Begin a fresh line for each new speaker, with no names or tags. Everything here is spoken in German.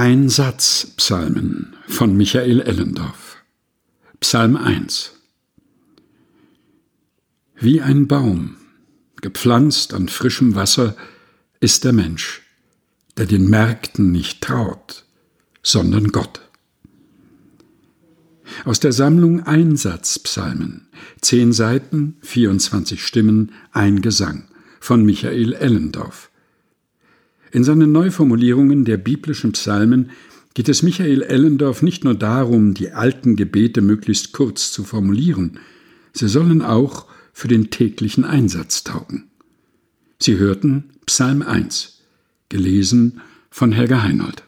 Einsatzpsalmen von Michael Ellendorf. Psalm 1 Wie ein Baum, gepflanzt an frischem Wasser, ist der Mensch, der den Märkten nicht traut, sondern Gott. Aus der Sammlung Einsatzpsalmen, zehn Seiten, 24 Stimmen, ein Gesang von Michael Ellendorf in seinen Neuformulierungen der biblischen Psalmen geht es Michael Ellendorf nicht nur darum, die alten Gebete möglichst kurz zu formulieren, sie sollen auch für den täglichen Einsatz taugen. Sie hörten Psalm 1, gelesen von Helga Heinold.